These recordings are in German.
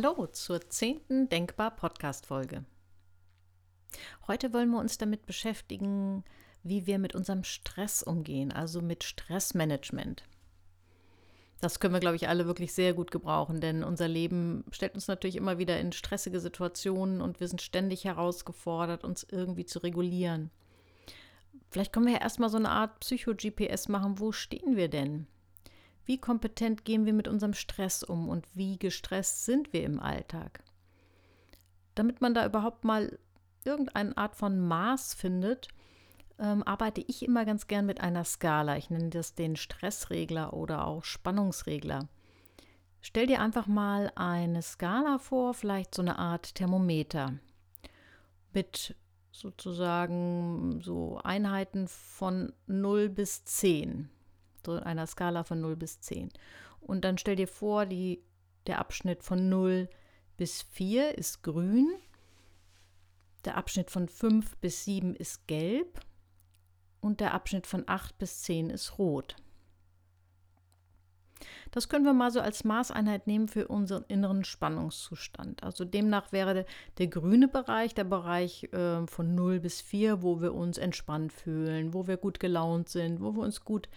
Hallo zur zehnten Denkbar Podcast Folge. Heute wollen wir uns damit beschäftigen, wie wir mit unserem Stress umgehen, also mit Stressmanagement. Das können wir, glaube ich, alle wirklich sehr gut gebrauchen, denn unser Leben stellt uns natürlich immer wieder in stressige Situationen und wir sind ständig herausgefordert, uns irgendwie zu regulieren. Vielleicht können wir ja erstmal so eine Art Psycho-GPS machen. Wo stehen wir denn? Wie kompetent gehen wir mit unserem Stress um und wie gestresst sind wir im Alltag? Damit man da überhaupt mal irgendeine Art von Maß findet, ähm, arbeite ich immer ganz gern mit einer Skala. Ich nenne das den Stressregler oder auch Spannungsregler. Stell dir einfach mal eine Skala vor, vielleicht so eine Art Thermometer mit sozusagen so Einheiten von 0 bis 10 so einer Skala von 0 bis 10. Und dann stell dir vor, die, der Abschnitt von 0 bis 4 ist grün, der Abschnitt von 5 bis 7 ist gelb und der Abschnitt von 8 bis 10 ist rot. Das können wir mal so als Maßeinheit nehmen für unseren inneren Spannungszustand. Also demnach wäre der, der grüne Bereich der Bereich äh, von 0 bis 4, wo wir uns entspannt fühlen, wo wir gut gelaunt sind, wo wir uns gut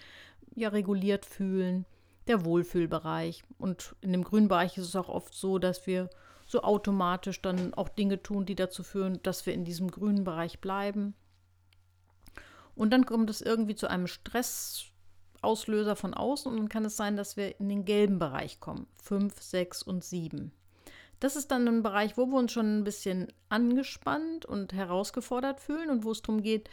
ja reguliert fühlen, der Wohlfühlbereich. Und in dem grünen Bereich ist es auch oft so, dass wir so automatisch dann auch Dinge tun, die dazu führen, dass wir in diesem grünen Bereich bleiben. Und dann kommt es irgendwie zu einem Stressauslöser von außen und dann kann es sein, dass wir in den gelben Bereich kommen. 5, 6 und 7. Das ist dann ein Bereich, wo wir uns schon ein bisschen angespannt und herausgefordert fühlen und wo es darum geht,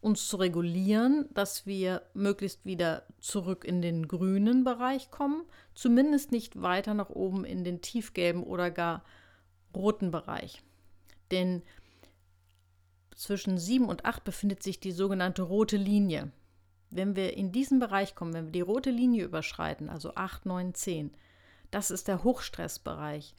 uns zu regulieren, dass wir möglichst wieder zurück in den grünen Bereich kommen, zumindest nicht weiter nach oben in den tiefgelben oder gar roten Bereich. Denn zwischen 7 und 8 befindet sich die sogenannte rote Linie. Wenn wir in diesen Bereich kommen, wenn wir die rote Linie überschreiten, also 8, 9, 10, das ist der Hochstressbereich.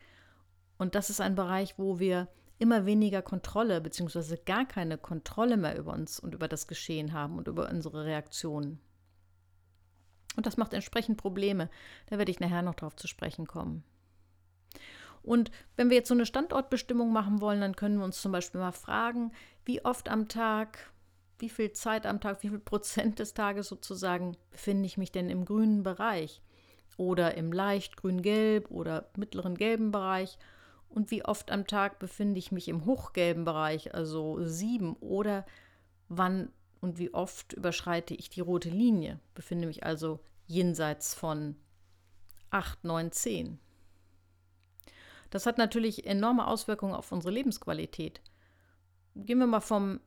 Und das ist ein Bereich, wo wir immer weniger Kontrolle bzw. gar keine Kontrolle mehr über uns und über das Geschehen haben und über unsere Reaktionen. Und das macht entsprechend Probleme. Da werde ich nachher noch drauf zu sprechen kommen. Und wenn wir jetzt so eine Standortbestimmung machen wollen, dann können wir uns zum Beispiel mal fragen, wie oft am Tag, wie viel Zeit am Tag, wie viel Prozent des Tages sozusagen befinde ich mich denn im grünen Bereich oder im leicht grün-gelb oder mittleren gelben Bereich und wie oft am Tag befinde ich mich im hochgelben Bereich, also sieben, oder wann und wie oft überschreite ich die rote Linie, befinde mich also jenseits von 8, 9, 10. Das hat natürlich enorme Auswirkungen auf unsere Lebensqualität. Gehen wir mal vom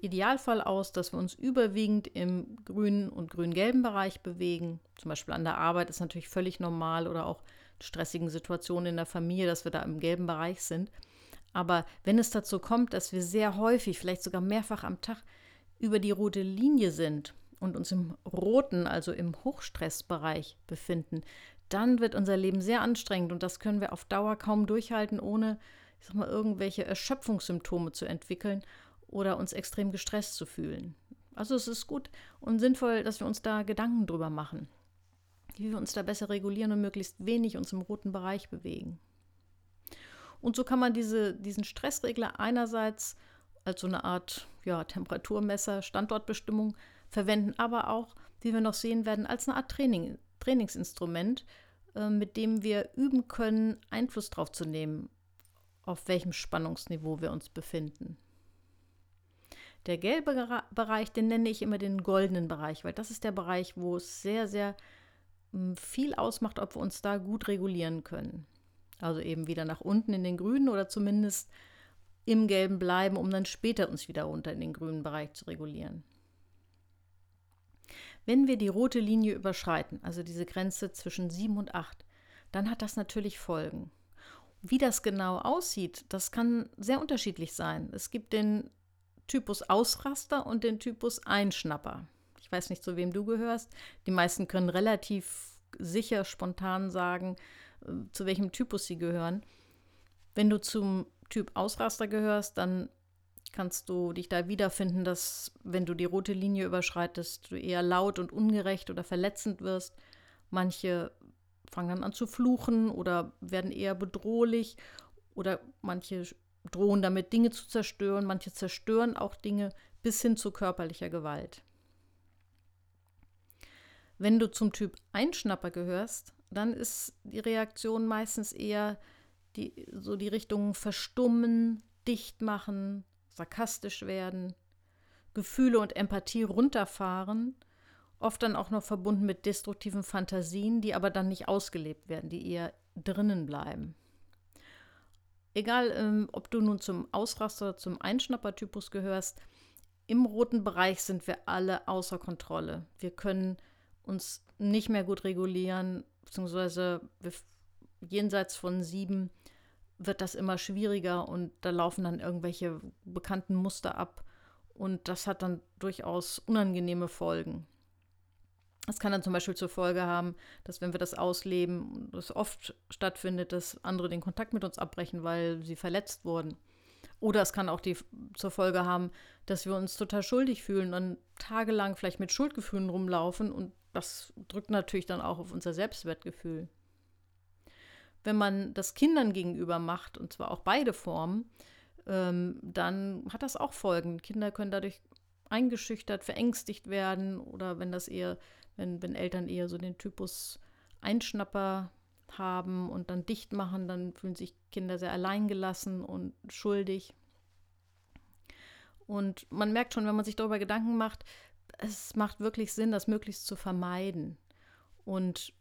Idealfall aus, dass wir uns überwiegend im grünen und grün-gelben Bereich bewegen. Zum Beispiel an der Arbeit ist natürlich völlig normal oder auch stressigen Situationen in der Familie, dass wir da im gelben Bereich sind. Aber wenn es dazu kommt, dass wir sehr häufig, vielleicht sogar mehrfach am Tag über die rote Linie sind und uns im roten, also im Hochstressbereich befinden, dann wird unser Leben sehr anstrengend und das können wir auf Dauer kaum durchhalten, ohne ich sag mal, irgendwelche Erschöpfungssymptome zu entwickeln oder uns extrem gestresst zu fühlen. Also es ist gut und sinnvoll, dass wir uns da Gedanken drüber machen wie wir uns da besser regulieren und möglichst wenig uns im roten Bereich bewegen. Und so kann man diese, diesen Stressregler einerseits als so eine Art ja, Temperaturmesser, Standortbestimmung verwenden, aber auch, wie wir noch sehen werden, als eine Art Training, Trainingsinstrument, äh, mit dem wir üben können, Einfluss darauf zu nehmen, auf welchem Spannungsniveau wir uns befinden. Der gelbe Bereich, den nenne ich immer den goldenen Bereich, weil das ist der Bereich, wo es sehr, sehr viel ausmacht, ob wir uns da gut regulieren können. Also eben wieder nach unten in den grünen oder zumindest im gelben bleiben, um dann später uns wieder runter in den grünen Bereich zu regulieren. Wenn wir die rote Linie überschreiten, also diese Grenze zwischen 7 und 8, dann hat das natürlich Folgen. Wie das genau aussieht, das kann sehr unterschiedlich sein. Es gibt den Typus Ausraster und den Typus Einschnapper. Ich weiß nicht, zu wem du gehörst. Die meisten können relativ sicher, spontan sagen, äh, zu welchem Typus sie gehören. Wenn du zum Typ Ausraster gehörst, dann kannst du dich da wiederfinden, dass wenn du die rote Linie überschreitest, du eher laut und ungerecht oder verletzend wirst. Manche fangen dann an zu fluchen oder werden eher bedrohlich oder manche drohen damit Dinge zu zerstören, manche zerstören auch Dinge bis hin zu körperlicher Gewalt. Wenn du zum Typ Einschnapper gehörst, dann ist die Reaktion meistens eher die, so die Richtung verstummen, dicht machen, sarkastisch werden, Gefühle und Empathie runterfahren, oft dann auch noch verbunden mit destruktiven Fantasien, die aber dann nicht ausgelebt werden, die eher drinnen bleiben. Egal, ähm, ob du nun zum Ausraster oder zum Einschnappertypus gehörst, im roten Bereich sind wir alle außer Kontrolle. Wir können uns nicht mehr gut regulieren, beziehungsweise jenseits von sieben wird das immer schwieriger und da laufen dann irgendwelche bekannten Muster ab und das hat dann durchaus unangenehme Folgen. Das kann dann zum Beispiel zur Folge haben, dass wenn wir das ausleben, es oft stattfindet, dass andere den Kontakt mit uns abbrechen, weil sie verletzt wurden. Oder es kann auch die zur Folge haben, dass wir uns total schuldig fühlen und tagelang vielleicht mit Schuldgefühlen rumlaufen und das drückt natürlich dann auch auf unser Selbstwertgefühl. Wenn man das Kindern gegenüber macht, und zwar auch beide Formen, ähm, dann hat das auch Folgen. Kinder können dadurch eingeschüchtert, verängstigt werden oder wenn das eher, wenn, wenn Eltern eher so den Typus Einschnapper haben und dann dicht machen, dann fühlen sich Kinder sehr alleingelassen und schuldig. Und man merkt schon, wenn man sich darüber Gedanken macht, es macht wirklich Sinn, das möglichst zu vermeiden. Und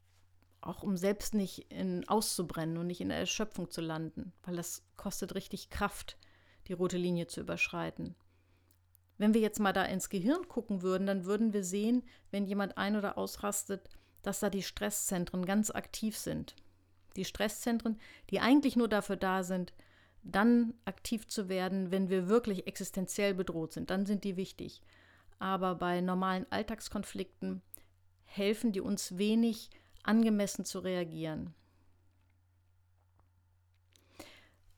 auch um selbst nicht in, auszubrennen und nicht in der Erschöpfung zu landen, weil das kostet richtig Kraft, die rote Linie zu überschreiten. Wenn wir jetzt mal da ins Gehirn gucken würden, dann würden wir sehen, wenn jemand ein- oder ausrastet, dass da die Stresszentren ganz aktiv sind. Die Stresszentren, die eigentlich nur dafür da sind, dann aktiv zu werden, wenn wir wirklich existenziell bedroht sind, dann sind die wichtig. Aber bei normalen Alltagskonflikten helfen die uns wenig, angemessen zu reagieren.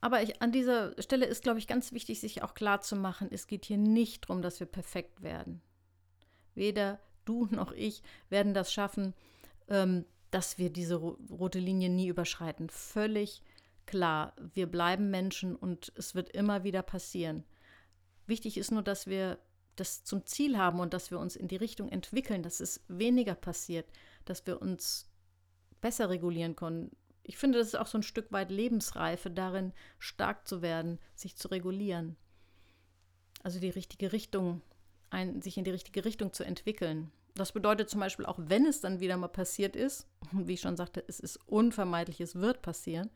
Aber ich, an dieser Stelle ist, glaube ich, ganz wichtig, sich auch klar zu machen, es geht hier nicht darum, dass wir perfekt werden. Weder du noch ich werden das schaffen, ähm, dass wir diese rote Linie nie überschreiten. Völlig klar, wir bleiben Menschen und es wird immer wieder passieren. Wichtig ist nur, dass wir das zum Ziel haben und dass wir uns in die Richtung entwickeln, dass es weniger passiert, dass wir uns besser regulieren können. Ich finde, das ist auch so ein Stück weit Lebensreife darin, stark zu werden, sich zu regulieren. Also die richtige Richtung, ein, sich in die richtige Richtung zu entwickeln. Das bedeutet zum Beispiel auch, wenn es dann wieder mal passiert ist, wie ich schon sagte, es ist unvermeidlich, es wird passieren,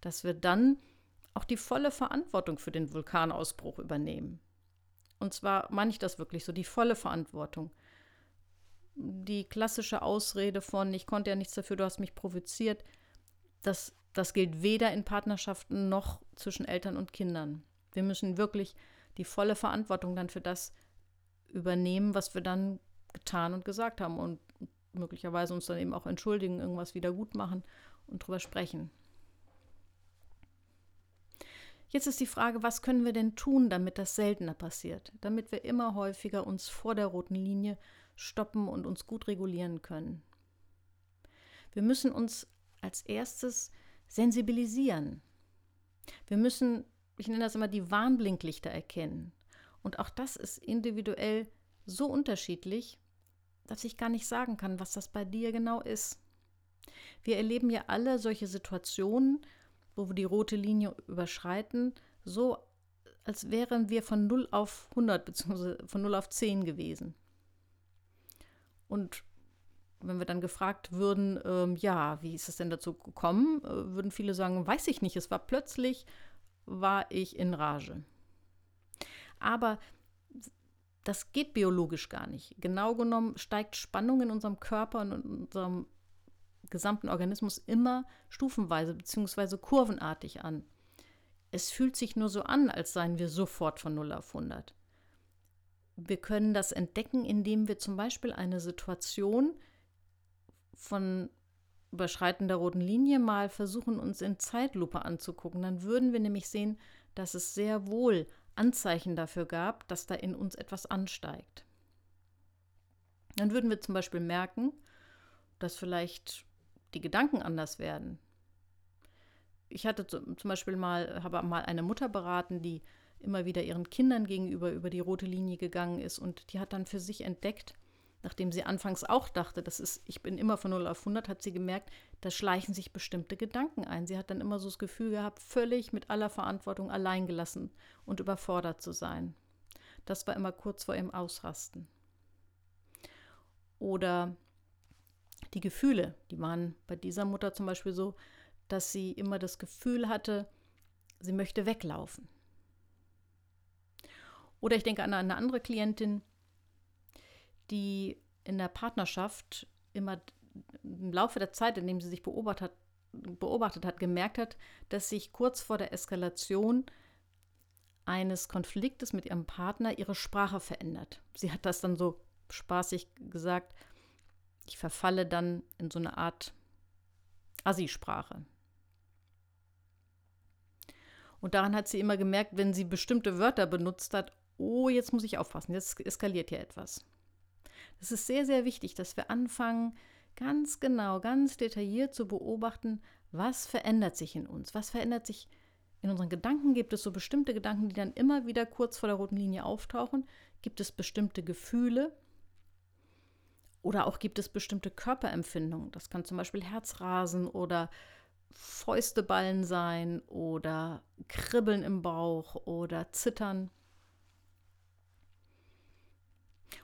dass wir dann auch die volle Verantwortung für den Vulkanausbruch übernehmen. Und zwar meine ich das wirklich so, die volle Verantwortung. Die klassische Ausrede von, ich konnte ja nichts dafür, du hast mich provoziert, das, das gilt weder in Partnerschaften noch zwischen Eltern und Kindern. Wir müssen wirklich die volle Verantwortung dann für das übernehmen, was wir dann getan und gesagt haben und möglicherweise uns dann eben auch entschuldigen, irgendwas wieder gut machen und drüber sprechen. Jetzt ist die Frage, was können wir denn tun, damit das seltener passiert, damit wir immer häufiger uns vor der roten Linie stoppen und uns gut regulieren können. Wir müssen uns als erstes sensibilisieren. Wir müssen, ich nenne das immer, die Warnblinklichter erkennen. Und auch das ist individuell so unterschiedlich, dass ich gar nicht sagen kann, was das bei dir genau ist. Wir erleben ja alle solche Situationen, wo wir die rote Linie überschreiten, so als wären wir von 0 auf 100 bzw. von 0 auf 10 gewesen. Und wenn wir dann gefragt würden, ähm, ja, wie ist es denn dazu gekommen, äh, würden viele sagen, weiß ich nicht, es war plötzlich, war ich in Rage. Aber das geht biologisch gar nicht. Genau genommen steigt Spannung in unserem Körper und in unserem gesamten Organismus immer stufenweise bzw. kurvenartig an. Es fühlt sich nur so an, als seien wir sofort von 0 auf 100. Wir können das entdecken, indem wir zum Beispiel eine Situation von Überschreiten der roten Linie mal versuchen, uns in Zeitlupe anzugucken. Dann würden wir nämlich sehen, dass es sehr wohl Anzeichen dafür gab, dass da in uns etwas ansteigt. Dann würden wir zum Beispiel merken, dass vielleicht die Gedanken anders werden. Ich hatte zum Beispiel mal, habe mal eine Mutter beraten, die immer wieder ihren Kindern gegenüber über die rote Linie gegangen ist und die hat dann für sich entdeckt, nachdem sie anfangs auch dachte, das ist, ich bin immer von 0 auf 100, hat sie gemerkt, da schleichen sich bestimmte Gedanken ein. Sie hat dann immer so das Gefühl gehabt, völlig mit aller Verantwortung alleingelassen und überfordert zu sein. Das war immer kurz vor ihrem Ausrasten. Oder die Gefühle, die waren bei dieser Mutter zum Beispiel so, dass sie immer das Gefühl hatte, sie möchte weglaufen. Oder ich denke an eine andere Klientin, die in der Partnerschaft immer im Laufe der Zeit, in dem sie sich beobachtet hat, beobachtet hat, gemerkt hat, dass sich kurz vor der Eskalation eines Konfliktes mit ihrem Partner ihre Sprache verändert. Sie hat das dann so spaßig gesagt, ich verfalle dann in so eine Art Assi-Sprache. Und daran hat sie immer gemerkt, wenn sie bestimmte Wörter benutzt hat, oh, jetzt muss ich aufpassen, jetzt eskaliert hier etwas. Es ist sehr, sehr wichtig, dass wir anfangen, ganz genau, ganz detailliert zu beobachten, was verändert sich in uns, was verändert sich in unseren Gedanken. Gibt es so bestimmte Gedanken, die dann immer wieder kurz vor der roten Linie auftauchen? Gibt es bestimmte Gefühle? Oder auch gibt es bestimmte Körperempfindungen? Das kann zum Beispiel Herzrasen oder Fäusteballen sein oder Kribbeln im Bauch oder Zittern.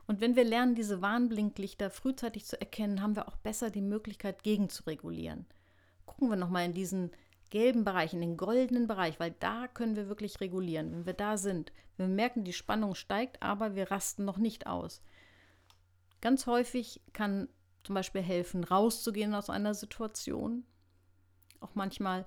Und wenn wir lernen, diese Warnblinklichter frühzeitig zu erkennen, haben wir auch besser die Möglichkeit, gegenzuregulieren. Gucken wir nochmal in diesen gelben Bereich, in den goldenen Bereich, weil da können wir wirklich regulieren, wenn wir da sind. Wir merken, die Spannung steigt, aber wir rasten noch nicht aus. Ganz häufig kann zum Beispiel helfen, rauszugehen aus einer Situation. Auch manchmal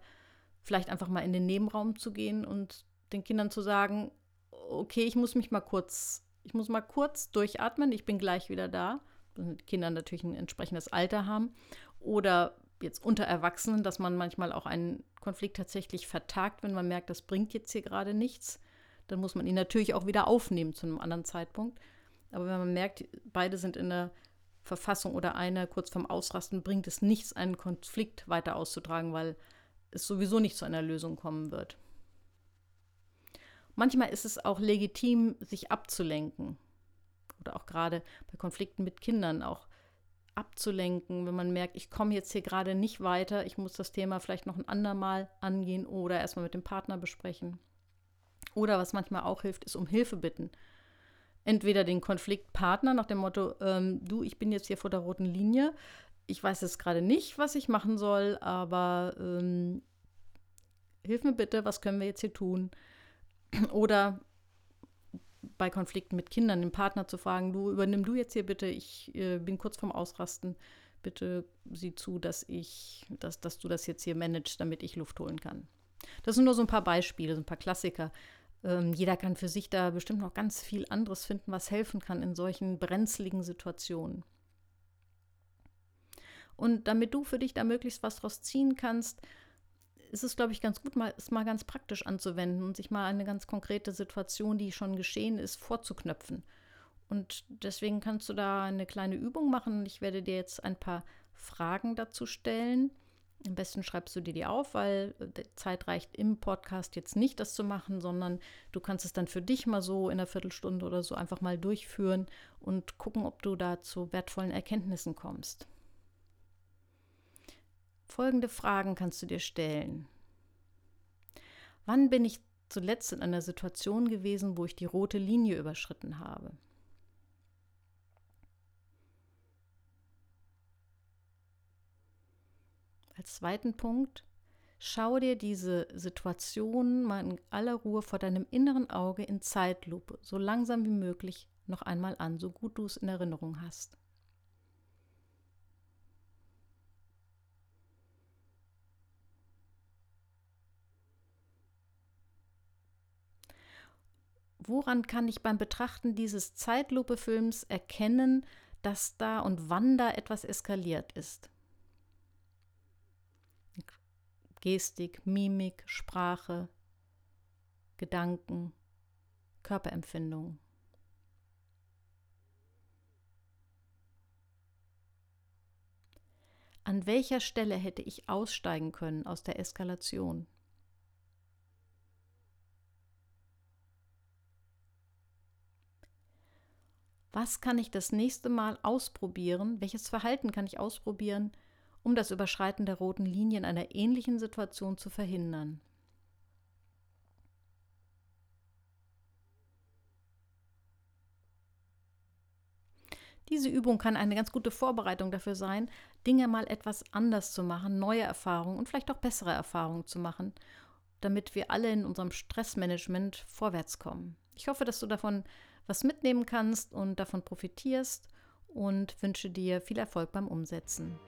vielleicht einfach mal in den Nebenraum zu gehen und den Kindern zu sagen, okay, ich muss mich mal kurz ich muss mal kurz durchatmen, ich bin gleich wieder da. Die Kinder natürlich ein entsprechendes Alter haben. Oder jetzt unter Erwachsenen, dass man manchmal auch einen Konflikt tatsächlich vertagt, wenn man merkt, das bringt jetzt hier gerade nichts. Dann muss man ihn natürlich auch wieder aufnehmen zu einem anderen Zeitpunkt. Aber wenn man merkt, beide sind in der Verfassung oder einer kurz vorm Ausrasten, bringt es nichts, einen Konflikt weiter auszutragen, weil es sowieso nicht zu einer Lösung kommen wird. Manchmal ist es auch legitim, sich abzulenken. Oder auch gerade bei Konflikten mit Kindern auch abzulenken, wenn man merkt, ich komme jetzt hier gerade nicht weiter, ich muss das Thema vielleicht noch ein andermal angehen oder erstmal mit dem Partner besprechen. Oder was manchmal auch hilft, ist um Hilfe bitten. Entweder den Konfliktpartner nach dem Motto, ähm, du, ich bin jetzt hier vor der roten Linie, ich weiß jetzt gerade nicht, was ich machen soll, aber ähm, hilf mir bitte, was können wir jetzt hier tun? Oder bei Konflikten mit Kindern den Partner zu fragen, du übernimm du jetzt hier bitte, ich äh, bin kurz vorm Ausrasten, bitte sieh zu, dass ich, dass, dass du das jetzt hier managst, damit ich Luft holen kann. Das sind nur so ein paar Beispiele, so ein paar Klassiker. Ähm, jeder kann für sich da bestimmt noch ganz viel anderes finden, was helfen kann in solchen brenzligen Situationen. Und damit du für dich da möglichst was draus ziehen kannst, ist es, glaube ich, ganz gut, mal, es mal ganz praktisch anzuwenden und sich mal eine ganz konkrete Situation, die schon geschehen ist, vorzuknöpfen. Und deswegen kannst du da eine kleine Übung machen. Ich werde dir jetzt ein paar Fragen dazu stellen. Am besten schreibst du dir die auf, weil äh, Zeit reicht im Podcast jetzt nicht, das zu machen, sondern du kannst es dann für dich mal so in einer Viertelstunde oder so einfach mal durchführen und gucken, ob du da zu wertvollen Erkenntnissen kommst. Folgende Fragen kannst du dir stellen. Wann bin ich zuletzt in einer Situation gewesen, wo ich die rote Linie überschritten habe? Als zweiten Punkt, schau dir diese Situation mal in aller Ruhe vor deinem inneren Auge in Zeitlupe, so langsam wie möglich noch einmal an, so gut du es in Erinnerung hast. woran kann ich beim Betrachten dieses Zeitlupe-Films erkennen, dass da und wann da etwas eskaliert ist? Gestik, Mimik, Sprache, Gedanken, Körperempfindung. An welcher Stelle hätte ich aussteigen können aus der Eskalation? Was kann ich das nächste Mal ausprobieren? Welches Verhalten kann ich ausprobieren, um das Überschreiten der roten Linie in einer ähnlichen Situation zu verhindern? Diese Übung kann eine ganz gute Vorbereitung dafür sein, Dinge mal etwas anders zu machen, neue Erfahrungen und vielleicht auch bessere Erfahrungen zu machen, damit wir alle in unserem Stressmanagement vorwärts kommen. Ich hoffe, dass du davon was mitnehmen kannst und davon profitierst und wünsche dir viel Erfolg beim Umsetzen.